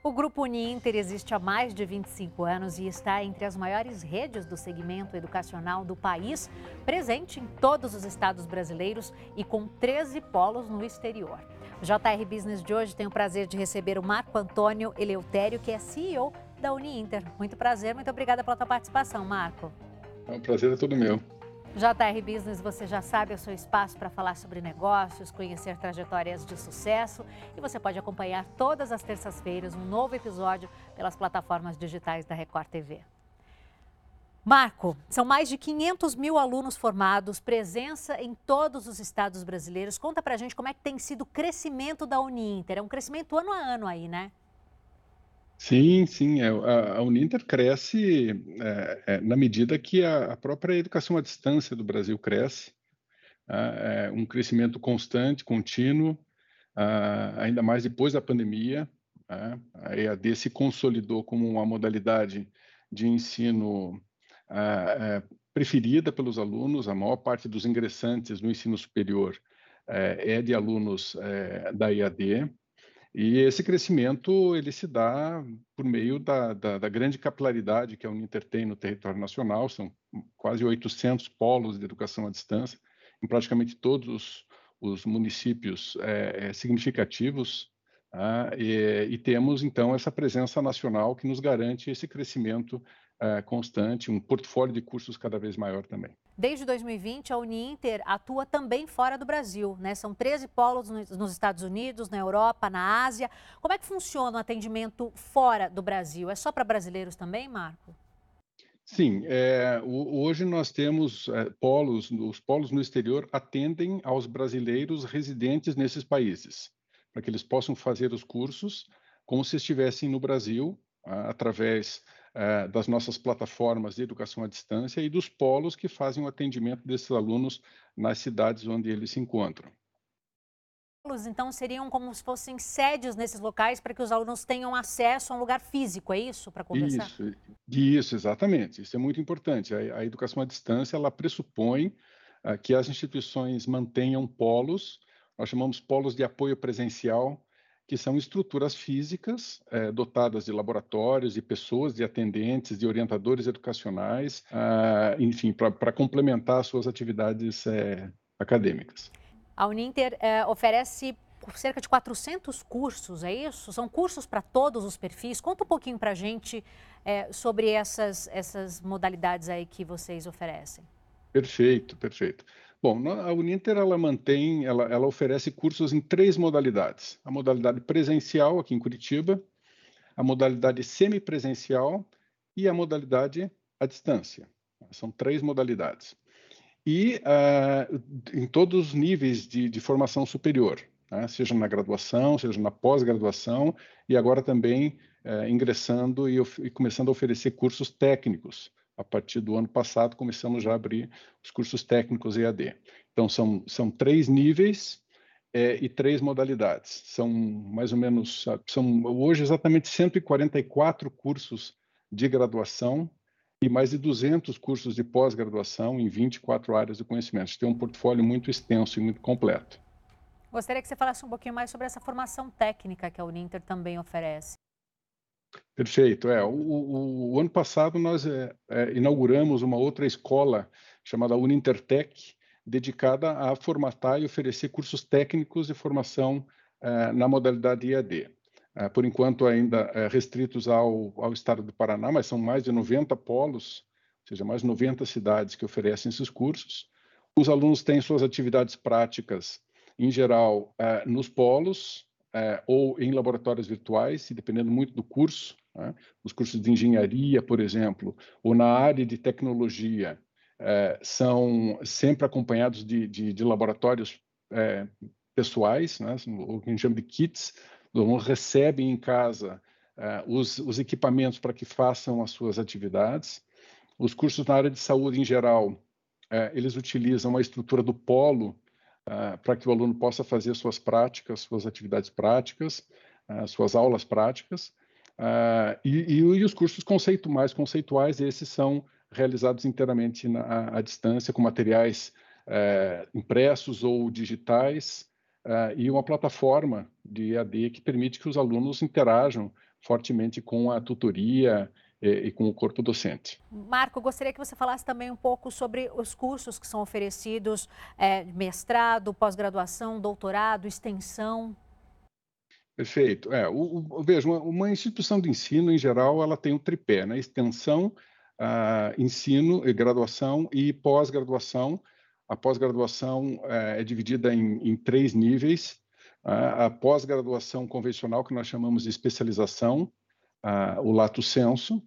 O Grupo Uninter existe há mais de 25 anos e está entre as maiores redes do segmento educacional do país, presente em todos os estados brasileiros e com 13 polos no exterior. O JR Business de hoje tem o prazer de receber o Marco Antônio Eleutério, que é CEO da Uninter. Muito prazer, muito obrigada pela tua participação, Marco. É um prazer é todo meu. JR Business, você já sabe, é o seu espaço para falar sobre negócios, conhecer trajetórias de sucesso e você pode acompanhar todas as terças-feiras um novo episódio pelas plataformas digitais da Record TV. Marco, são mais de 500 mil alunos formados, presença em todos os estados brasileiros. Conta pra gente como é que tem sido o crescimento da Uninter. É um crescimento ano a ano aí, né? Sim, sim. É, a, a Uninter cresce é, é, na medida que a, a, própria educação à distância do Brasil cresce. Né? É um crescimento constante, contínuo, ainda mais depois da pandemia. Né? A EAD se consolidou como uma modalidade de ensino é, preferida pelos alunos, a maior parte dos ingressantes no ensino superior é, de alunos da EAD, e esse crescimento ele se dá por meio da, da, da, grande capilaridade que a Uninter tem no território nacional, são quase 800 polos de educação à distância, em praticamente todos os, os municípios é, significativos, tá? e, e, temos então essa presença nacional que nos garante esse crescimento é, constante, um portfólio de cursos cada vez maior também. Desde 2020, a Uninter atua também fora do Brasil, né? São 13 polos nos Estados Unidos, na Europa, na Ásia. Como é que funciona o atendimento fora do Brasil? É só para brasileiros também, Marco? Sim, é, hoje nós temos é, polos, os polos no exterior atendem aos brasileiros residentes nesses países, para que eles possam fazer os cursos como se estivessem no Brasil, através é, das nossas plataformas de educação à distância e dos polos que fazem o atendimento desses alunos nas cidades onde eles se encontram. Então, seriam como se fossem sedes nesses locais para que os alunos tenham acesso a um lugar físico, é isso, para conversar? Isso, isso, exatamente. Isso é muito importante. A, a educação à distância, ela pressupõe uh, que as instituições mantenham polos, nós chamamos polos de apoio presencial, que são estruturas físicas é, dotadas de laboratórios, de pessoas, de atendentes, de orientadores educacionais, ah, enfim, para complementar suas atividades é, acadêmicas. A Uninter é, oferece cerca de 400 cursos, é isso? São cursos para todos os perfis? Conta um pouquinho para a gente sobre essas, essas modalidades aí que vocês oferecem. Perfeito, perfeito. Bom, a Uninter ela mantém, ela, ela oferece cursos em três modalidades: a modalidade presencial aqui em Curitiba, a modalidade semipresencial e a modalidade à distância. São três modalidades. E uh, em todos os níveis de, de formação superior, né? seja na graduação, seja na pós-graduação, e agora também uh, ingressando e, e começando a oferecer cursos técnicos a partir do ano passado, começamos já a abrir os cursos técnicos EAD. Então, são, são três níveis é, e três modalidades. São mais ou menos, são hoje exatamente 144 cursos de graduação e mais de 200 cursos de pós-graduação em 24 áreas de conhecimento. Tem um portfólio muito extenso e muito completo. Gostaria que você falasse um pouquinho mais sobre essa formação técnica que a Uninter também oferece. Perfeito. É, o, o, o ano passado nós é, é, inauguramos uma outra escola chamada Unintertech, dedicada a formatar e oferecer cursos técnicos de formação é, na modalidade IAD. É, por enquanto ainda é, restritos ao, ao estado do Paraná, mas são mais de 90 polos, ou seja, mais de 90 cidades que oferecem esses cursos. Os alunos têm suas atividades práticas, em geral, nos polos, é, ou em laboratórios virtuais, dependendo muito do curso, né? os cursos de engenharia, por exemplo, ou na área de tecnologia, é, são sempre acompanhados de, de, de laboratórios é, pessoais, né? o que a gente chama de kits, os alunos recebem em casa é, os, os equipamentos para que façam as suas atividades. Os cursos na área de saúde, em geral, é, eles utilizam a estrutura do polo, uh, para que o aluno possa fazer suas práticas, suas atividades práticas, uh, suas aulas práticas. Uh, e, e, os cursos conceito, mais conceituais, esses são realizados inteiramente na, à distância, com materiais eh, impressos ou digitais, e uma plataforma de EAD que permite que os alunos interajam fortemente com a tutoria e, com o corpo docente. Marco, gostaria que você falasse também um pouco sobre os cursos que são oferecidos, é, mestrado, pós-graduação, doutorado, extensão. Perfeito. É, o, o, veja, uma, uma, instituição de ensino, em geral, ela tem um tripé, né? Extensão, uh, ensino, graduação e pós-graduação. A pós-graduação uh, é dividida em, em três níveis. Uh, a pós-graduação convencional, que nós chamamos de especialização, o lato senso.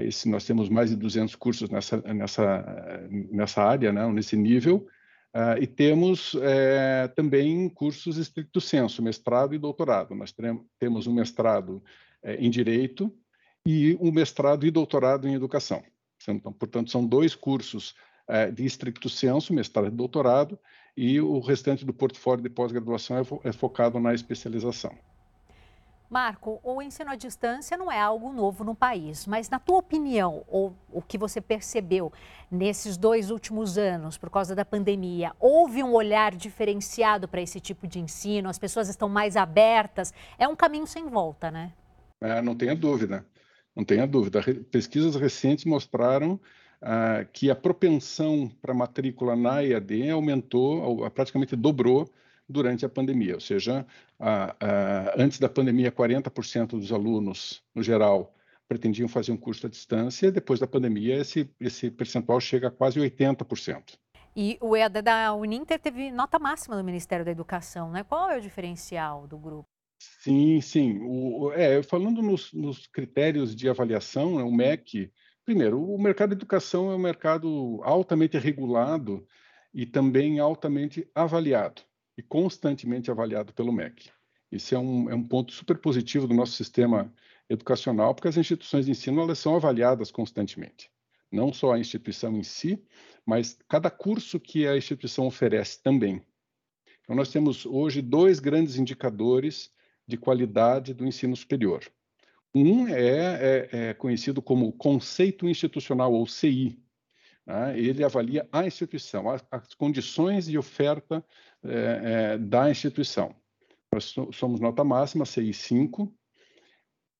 Esse, nós temos mais de 200 cursos nessa, nessa, nessa área, né? nesse nível. Uh, e temos é, também cursos estricto senso, mestrado e doutorado. Nós temos um mestrado é, em Direito e um mestrado e doutorado em Educação. Então, portanto, são dois cursos é, de estricto senso, mestrado e doutorado, e o restante do portfólio de pós-graduação é, fo é focado na especialização. Marco, o ensino à distância não é algo novo no país, mas na tua opinião, ou o que você percebeu nesses dois últimos anos, por causa da pandemia, houve um olhar diferenciado para esse tipo de ensino? As pessoas estão mais abertas? É um caminho sem volta, né? É, não tenha dúvida, não tenha dúvida. Pesquisas recentes mostraram ah, que a propensão para matrícula na EAD aumentou, praticamente dobrou durante a pandemia, ou seja, a, a, antes da pandemia, 40% dos alunos, no geral, pretendiam fazer um curso à distância, depois da pandemia, esse, esse percentual chega a quase 80%. E o EAD da Uninter teve nota máxima do Ministério da Educação, né? Qual é o diferencial do grupo? Sim, sim. O, é, falando nos, nos critérios de avaliação, né, o MEC, primeiro, o mercado de educação é um mercado altamente regulado e também altamente avaliado e constantemente avaliado pelo MEC. Isso é um, é um ponto super positivo do nosso sistema educacional, porque as instituições de ensino elas são avaliadas constantemente. Não só a instituição em si, mas cada curso que a instituição oferece também. Então, nós temos hoje dois grandes indicadores de qualidade do ensino superior. Um é, é, é conhecido como conceito institucional, ou CI. Né? Ele avalia a instituição, as, as condições de oferta é, é, da instituição. Nós somos nota máxima, CI 5.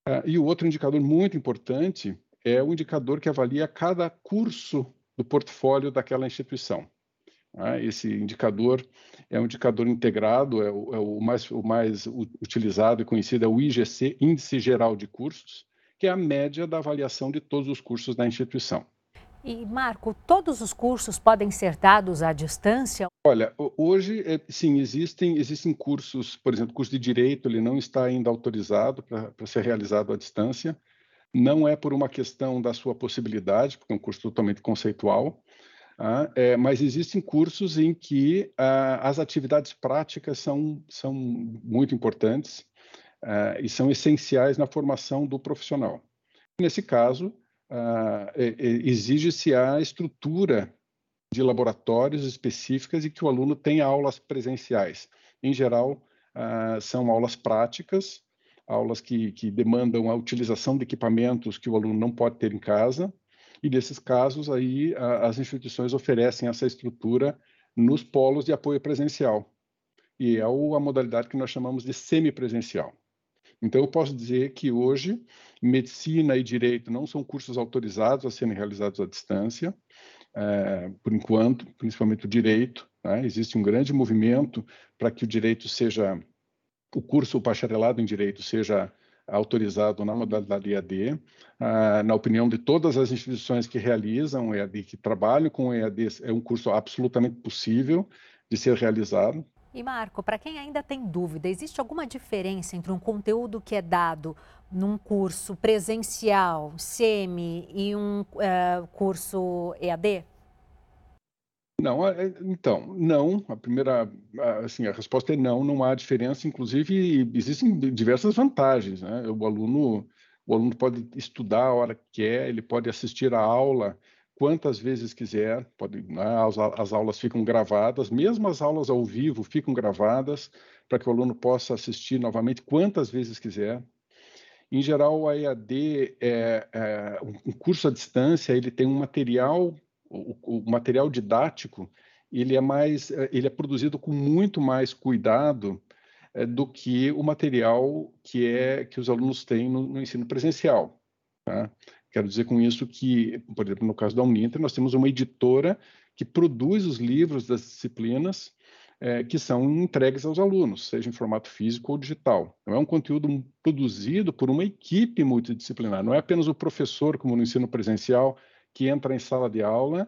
É, e o outro indicador muito importante é o indicador que avalia cada curso do portfólio daquela instituição. Né? Esse indicador é um indicador integrado, é o, é o, mais, o mais utilizado e conhecido, é o IGC, Índice Geral de Cursos, que é a média da avaliação de todos os cursos da instituição. E, Marco, todos os cursos podem ser dados à distância? Olha, hoje, é, sim, existem, existem cursos, por exemplo, o curso de Direito, ele não está ainda autorizado para ser realizado à distância. Não é por uma questão da sua possibilidade, porque é um curso totalmente conceitual, ah, é, mas existem cursos em que ah, as atividades práticas são, são muito importantes ah, e são essenciais na formação do profissional. Nesse caso, uh, exige-se a estrutura de laboratórios específicas e que o aluno tenha aulas presenciais. Em geral, uh, são aulas práticas, aulas que, que demandam a utilização de equipamentos que o aluno não pode ter em casa, e nesses casos aí as instituições oferecem essa estrutura nos polos de apoio presencial. E é a modalidade que nós chamamos de semipresencial. Então, eu posso dizer que hoje, medicina e direito não são cursos autorizados a serem realizados à distância, é, por enquanto, principalmente o direito. Né? Existe um grande movimento para que o direito seja, o curso o bacharelado em direito seja autorizado na modalidade EAD. Ah, na opinião de todas as instituições que realizam EAD, que trabalham com EAD, é um curso absolutamente possível de ser realizado. E Marco, para quem ainda tem dúvida, existe alguma diferença entre um conteúdo que é dado num curso presencial, semi e um uh, curso EAD? Não, é, então, não. A primeira, assim, a resposta é não, não há diferença. Inclusive, existem diversas vantagens, né? O aluno, o aluno pode estudar a hora que quer, ele pode assistir a aula quantas vezes quiser, pode, né, as, as, aulas ficam gravadas, mesmo as aulas ao vivo ficam gravadas, para que o aluno possa assistir novamente quantas vezes quiser. Em geral, a EAD, é, é, um curso à distância, ele tem um material, o, o, material didático, ele é mais, ele é produzido com muito mais cuidado é, do que o material que é que os alunos têm no, no ensino presencial. Tá? Quero dizer com isso que, por exemplo, no caso da Uninter, nós temos uma editora que produz os livros das disciplinas é, que são entregues aos alunos, seja em formato físico ou digital. Então, é um conteúdo produzido por uma equipe multidisciplinar, não é apenas o professor, como no ensino presencial, que entra em sala de aula,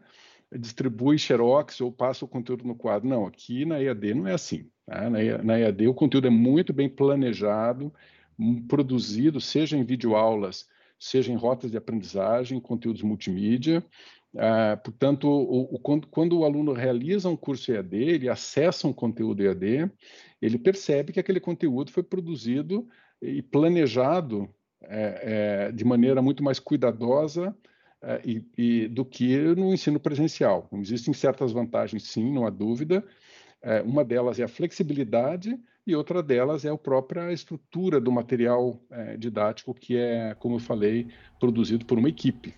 distribui xerox ou passa o conteúdo no quadro. Não, aqui na EAD não é assim. Tá? Na EAD o conteúdo é muito bem planejado, produzido, seja em videoaulas, seja em rotas de aprendizagem, conteúdos multimídia, ah, portanto, o, o, quando, quando, o aluno realiza um curso EAD, ele acessa um conteúdo EAD, ele percebe que aquele conteúdo foi produzido e planejado é, é, de maneira muito mais cuidadosa é, e, e, do que no ensino presencial. Existem certas vantagens, sim, não há dúvida. É, uma delas é a flexibilidade e outra delas é a própria estrutura do material é, didático que é, como eu falei, produzido por uma equipe.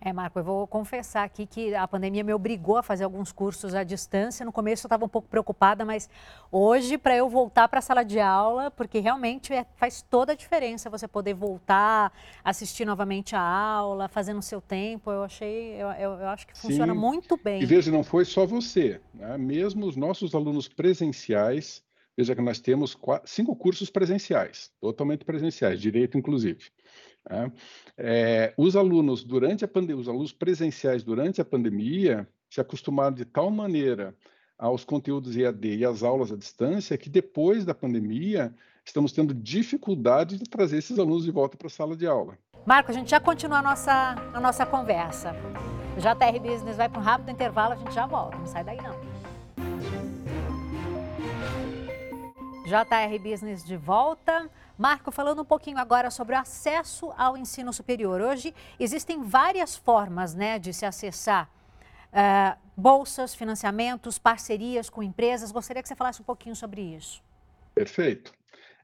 É, Marco, eu vou confessar aqui que a pandemia me obrigou a fazer alguns cursos à distância. No começo eu estava um pouco preocupada, mas hoje, para eu voltar para a sala de aula, porque realmente é, faz toda a diferença você poder voltar, assistir novamente a aula, fazendo o seu tempo. Eu achei, eu, eu, eu acho que funciona Sim. muito bem. E veja, não foi só você, né? mesmo os nossos alunos presenciais, veja que nós temos quatro, cinco cursos presenciais, totalmente presenciais, direito inclusive. Né? É, os alunos durante a pandemia, os alunos presenciais durante a pandemia se acostumaram de tal maneira aos conteúdos EAD e às aulas à distância que depois da pandemia estamos tendo dificuldade de trazer esses alunos de volta para a sala de aula. Marco, a gente já continua a nossa, a nossa conversa. O JR Business vai para um rápido intervalo, a gente já volta, não sai daí não. JR Business de volta. Marco, falando um pouquinho agora sobre o acesso ao ensino superior. Hoje existem várias formas né, de se acessar uh, bolsas, financiamentos, parcerias com empresas. Gostaria que você falasse um pouquinho sobre isso. Perfeito.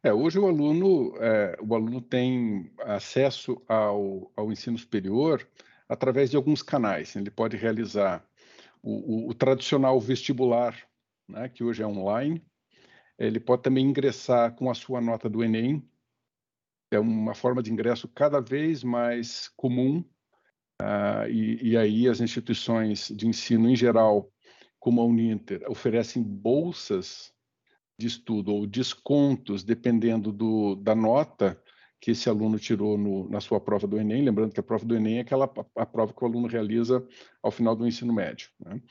É, hoje o aluno, é, o aluno tem acesso ao, ao ensino superior através de alguns canais. Ele pode realizar o, o, o tradicional vestibular, né, que hoje é online, ele pode também ingressar com a sua nota do Enem. É uma forma de ingresso cada vez mais comum. Uh, e, e, aí as instituições de ensino em geral, como a Uninter, oferecem bolsas de estudo ou descontos, dependendo do, da nota que esse aluno tirou no, na sua prova do Enem. Lembrando que a prova do Enem é aquela a prova que o aluno realiza ao final do ensino médio. Né?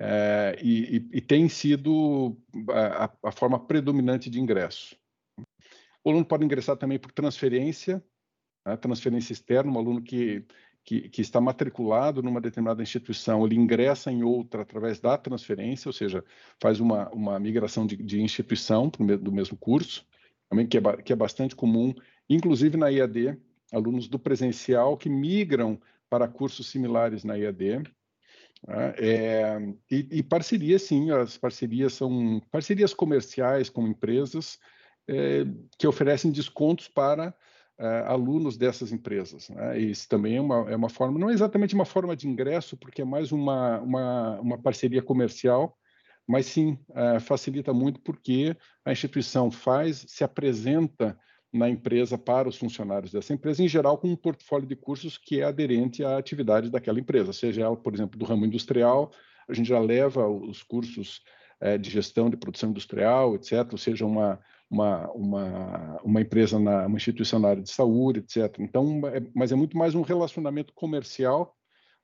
É, e, e, tem sido a, a, forma predominante de ingresso. O aluno pode ingressar também por transferência, né, transferência externa, um aluno que, que, que, está matriculado numa determinada instituição, ele ingressa em outra através da transferência, ou seja, faz uma, uma migração de, de instituição do mesmo curso, também que é, que é bastante comum, inclusive na IAD, alunos do presencial que migram para cursos similares na IAD? É, e, e parcerias, sim, as parcerias são parcerias comerciais com empresas é, que oferecem descontos para é, alunos dessas empresas. Né? Isso também é uma, é uma forma, não é exatamente uma forma de ingresso, porque é mais uma, uma, uma parceria comercial, mas sim é, facilita muito porque a instituição faz, se apresenta na empresa para os funcionários dessa empresa, em geral com um portfólio de cursos que é aderente à atividade daquela empresa, seja ela, por exemplo, do ramo industrial, a gente já leva os cursos é, de gestão de produção industrial, etc., ou seja, uma, uma, uma, uma empresa, na, uma instituição na área de saúde, etc. Então, é, mas é muito mais um relacionamento comercial,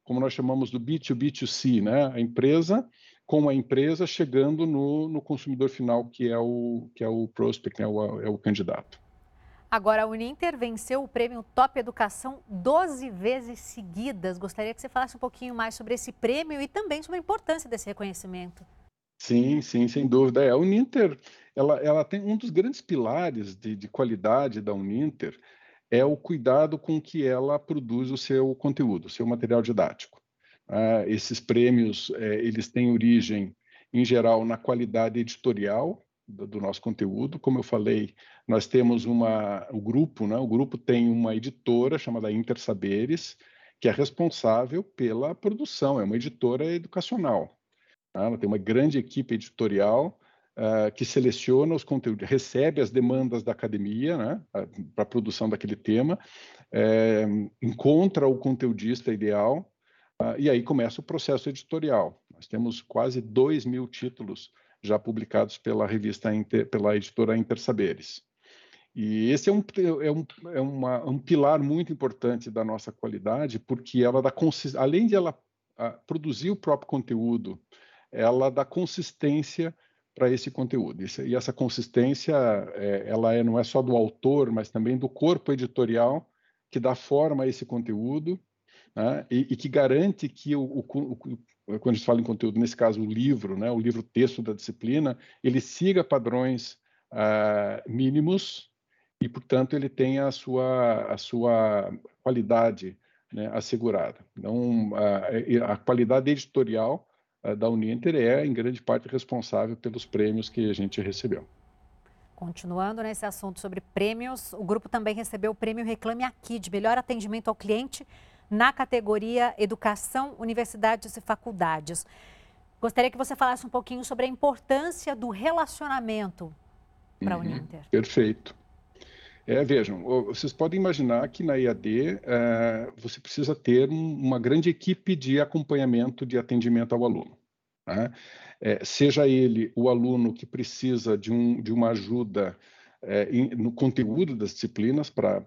como nós chamamos do B2B2C, né? A empresa com a empresa chegando no, no consumidor final, que é o, que é o prospect, né? o, é o candidato. Agora, a Uninter venceu o prêmio Top Educação 12 vezes seguidas. Gostaria que você falasse um pouquinho mais sobre esse prêmio e também sobre a importância desse reconhecimento. Sim, sim, sem dúvida. É, a Uninter, ela, ela tem um dos grandes pilares de, de qualidade da Uninter é o cuidado com que ela produz o seu conteúdo, o seu material didático. Ah, esses prêmios, é, eles têm origem, em geral, na qualidade editorial do, nosso conteúdo. Como eu falei, nós temos uma, o grupo, né? O grupo tem uma editora chamada Intersaberes, que é responsável pela produção, é uma editora educacional. Tá? Ela tem uma grande equipe editorial uh, que seleciona os conteúdos, recebe as demandas da academia né, para a produção daquele tema, é, encontra o conteudista ideal uh, e aí começa o processo editorial. Nós temos quase 2 mil títulos já publicados pela revista, Inter, pela editora Intersaberes. E esse é um, é um, é uma, um pilar muito importante da nossa qualidade, porque ela dá além de ela a, produzir o próprio conteúdo, ela dá consistência para esse conteúdo. E essa consistência, é, ela é, não é só do autor, mas também do corpo editorial que dá forma a esse conteúdo né? e, e, que garante que o, o, o, quando a gente fala em conteúdo, nesse caso o livro, né? o livro texto da disciplina, ele siga padrões uh, mínimos e, portanto, ele tenha a sua, a sua qualidade né, assegurada. Então, a, a qualidade editorial da Uninter é, em grande parte, responsável pelos prêmios que a gente recebeu. Continuando nesse assunto sobre prêmios, o grupo também recebeu o prêmio Reclame Aqui de melhor atendimento ao cliente na categoria Educação, Universidades e Faculdades. Gostaria que você falasse um pouquinho sobre a importância do relacionamento para a uhum, Uninter. Perfeito. É, vejam, vocês podem imaginar que na IAD é, você precisa ter uma grande equipe de acompanhamento de atendimento ao aluno. Né? É, seja ele o aluno que precisa de, um, de uma ajuda é, no conteúdo das disciplinas para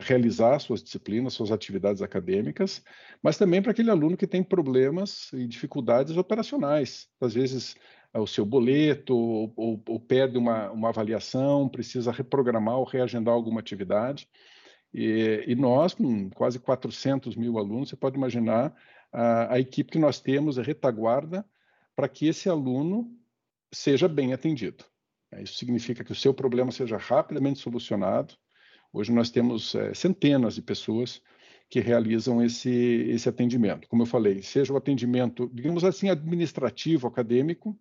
realizar suas disciplinas, suas atividades acadêmicas, mas também para aquele aluno que tem problemas e dificuldades operacionais. Às vezes o seu boleto, ou, ou, ou perde uma, uma avaliação, precisa reprogramar ou reagendar alguma atividade. E, e, nós, com quase 400 mil alunos, você pode imaginar a, a equipe que nós temos, a retaguarda, para que esse aluno seja bem atendido. É, isso significa que o seu problema seja rapidamente solucionado. Hoje nós temos é, centenas de pessoas que realizam esse, esse atendimento. Como eu falei, seja o atendimento, digamos assim, administrativo, acadêmico,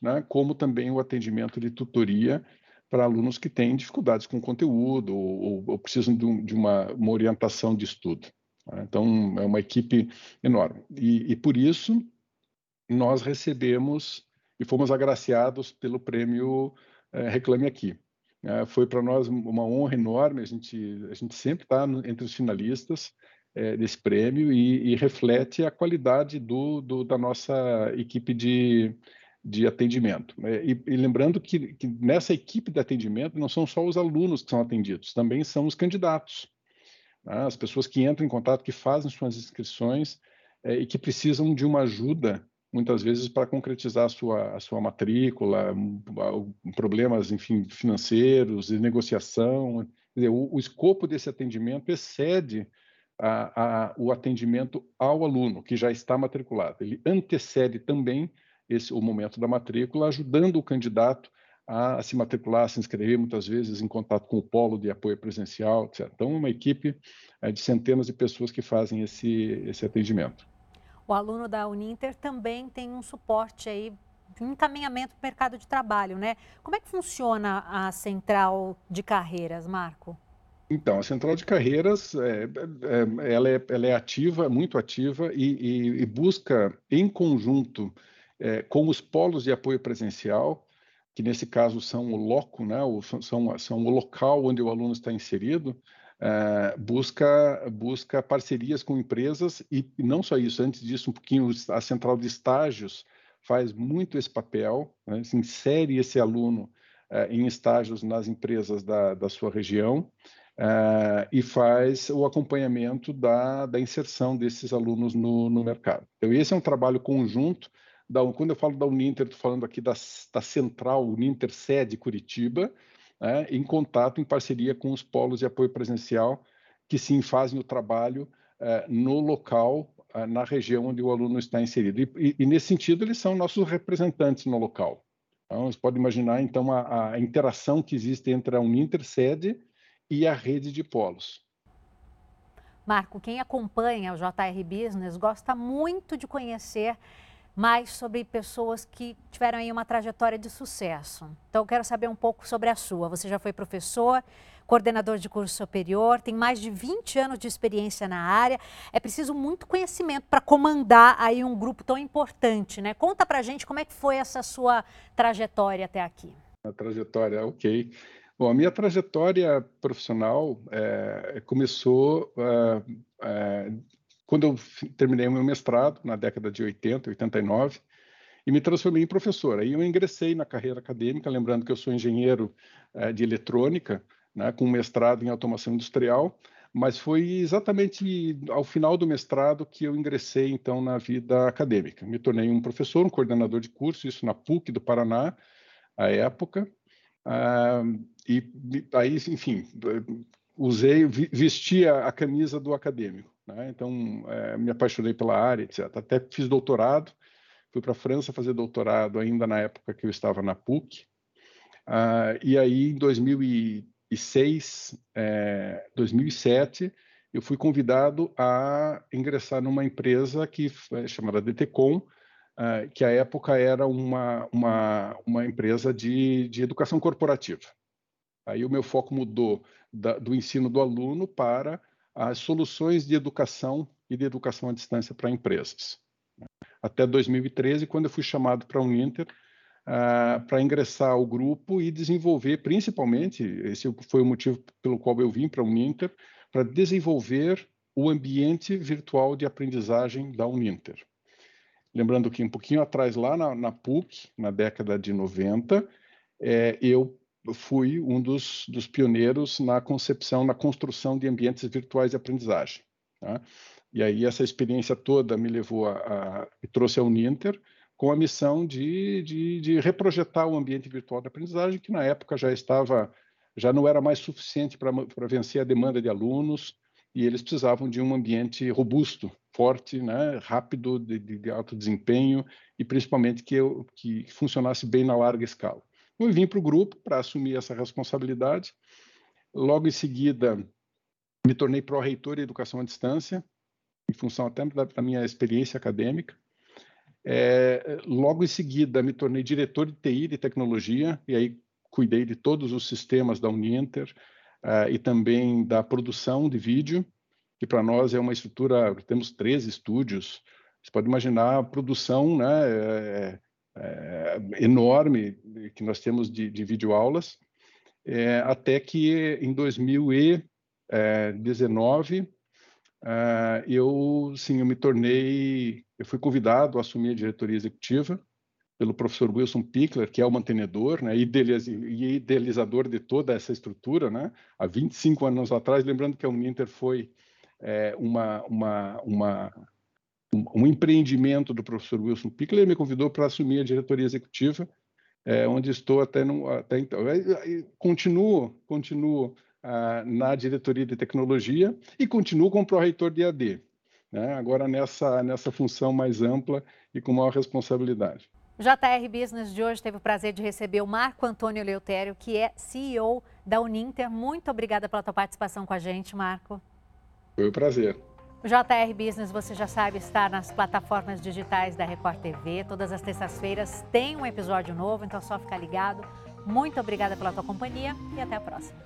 né, como também o atendimento de tutoria para alunos que têm dificuldades com conteúdo ou, ou precisam de, um, de uma, uma, orientação de estudo. Né? Então, é uma equipe enorme. E, e por isso, nós recebemos e fomos agraciados pelo prêmio é, Reclame Aqui. É, foi para nós uma honra enorme, a gente, a gente sempre está entre os finalistas é, desse prêmio e, e, reflete a qualidade do, do, da nossa equipe de, de atendimento. Né? E, e lembrando que, que, nessa equipe de atendimento não são só os alunos que são atendidos, também são os candidatos, né? as pessoas que entram em contato, que fazem suas inscrições é, e que precisam de uma ajuda, muitas vezes, para concretizar a sua, a sua matrícula, problemas, enfim, financeiros, de negociação. Dizer, o, o, escopo desse atendimento excede a, a, o atendimento ao aluno que já está matriculado. Ele antecede também esse, o momento da matrícula, ajudando o candidato a, a, se matricular, a se inscrever, muitas vezes em contato com o polo de apoio presencial, etc. Então, uma equipe é, de centenas de pessoas que fazem esse, esse atendimento. O aluno da Uninter também tem um suporte aí, um encaminhamento para o mercado de trabalho, né? Como é que funciona a central de carreiras, Marco? Então, a central de carreiras, é, é, ela, é, ela é ativa, muito ativa, e, e, e busca, em conjunto é, com os polos de apoio presencial, que nesse caso são o loco, né, são, são o local onde o aluno está inserido, é, busca, busca parcerias com empresas e, não só isso, antes disso, um pouquinho, a central de estágios faz muito esse papel, né, insere esse aluno é, em estágios nas empresas da, da sua região, Uh, e faz o acompanhamento da, da inserção desses alunos no, no mercado. Então, esse é um trabalho conjunto da, quando eu falo da Uninter, estou falando aqui da, da central Uninter sede Curitiba, né, em contato, em parceria com os polos de apoio presencial, que sim fazem o trabalho eh, no local, eh, na região onde o aluno está inserido. E, e, nesse sentido, eles são nossos representantes no local. Então, você pode imaginar, então, a, a interação que existe entre a Uninter sede e a rede de polos. Marco, quem acompanha o JR Business gosta muito de conhecer mais sobre pessoas que tiveram aí uma trajetória de sucesso. Então, eu quero saber um pouco sobre a sua. Você já foi professor, coordenador de curso superior, tem mais de 20 anos de experiência na área. É preciso muito conhecimento para comandar aí um grupo tão importante, né? Conta pra gente como é que foi essa sua trajetória até aqui. A trajetória, ok. Bom, a minha trajetória profissional é, começou é, é, quando eu terminei meu mestrado, na década de 80, 89, e me transformei em professor. Aí eu ingressei na carreira acadêmica, lembrando que eu sou engenheiro é, de eletrônica, né, com mestrado em automação industrial, mas foi exatamente ao final do mestrado que eu ingressei, então, na vida acadêmica. Me tornei um professor, um coordenador de curso, isso na PUC do Paraná, à época, ah, e aí, enfim, usei, vesti a camisa do acadêmico. Né? Então, é, me apaixonei pela área, etc. Até fiz doutorado, fui para a França fazer doutorado ainda na época que eu estava na PUC. Ah, e aí, em 2006, é, 2007, eu fui convidado a ingressar numa empresa que é chamada DTCom, uh, que à época era uma, uma, uma empresa de, de educação corporativa. Aí o meu foco mudou da, do ensino do aluno para as soluções de educação e de educação à distância para empresas. Até 2013, quando eu fui chamado para a Uninter, uh, para ingressar ao grupo e desenvolver, principalmente, esse foi o motivo pelo qual eu vim para a Uninter, para desenvolver o ambiente virtual de aprendizagem da Uninter. Lembrando que um pouquinho atrás, lá na, na PUC, na década de 90, é, eu fui um dos, dos, pioneiros na concepção, na construção de ambientes virtuais de aprendizagem. Tá? E aí essa experiência toda me levou a, me trouxe a Uninter com a missão de, de, de, reprojetar o ambiente virtual de aprendizagem que na época já estava já não era mais suficiente para vencer a demanda de alunos e eles precisavam de um ambiente robusto forte, né, rápido, de, de, alto desempenho e principalmente que, eu, que funcionasse bem na larga escala. Eu vim para o grupo para assumir essa responsabilidade. Logo em seguida, me tornei pró-reitor em educação à distância, em função até da, da minha experiência acadêmica. É, logo em seguida, me tornei diretor de TI e tecnologia, e aí cuidei de todos os sistemas da Uninter uh, e também da produção de vídeo que para nós é uma estrutura, temos três estúdios, você pode imaginar a produção né, é, é, enorme que nós temos de, de videoaulas, é, até que em 2019 é, eu, sim, eu me tornei, eu fui convidado a assumir a diretoria executiva pelo professor Wilson Pickler, que é o mantenedor né, e idealizador de toda essa estrutura, né, há 25 anos atrás, lembrando que a Uninter foi uma, uma, uma, um empreendimento do professor Wilson Pickler, ele me convidou para assumir a diretoria executiva, é, onde estou até, no, até então. Continuo, continuo ah, na diretoria de tecnologia e continuo como pró-reitor de AD, né? agora nessa, nessa função mais ampla e com maior responsabilidade. O JR Business de hoje teve o prazer de receber o Marco Antônio Leutério, que é CEO da Uninter. Muito obrigada pela tua participação com a gente, Marco. Foi um prazer. O JR Business, você já sabe, está nas plataformas digitais da Record TV. Todas as terças-feiras tem um episódio novo, então é só ficar ligado. Muito obrigada pela tua companhia e até a próxima.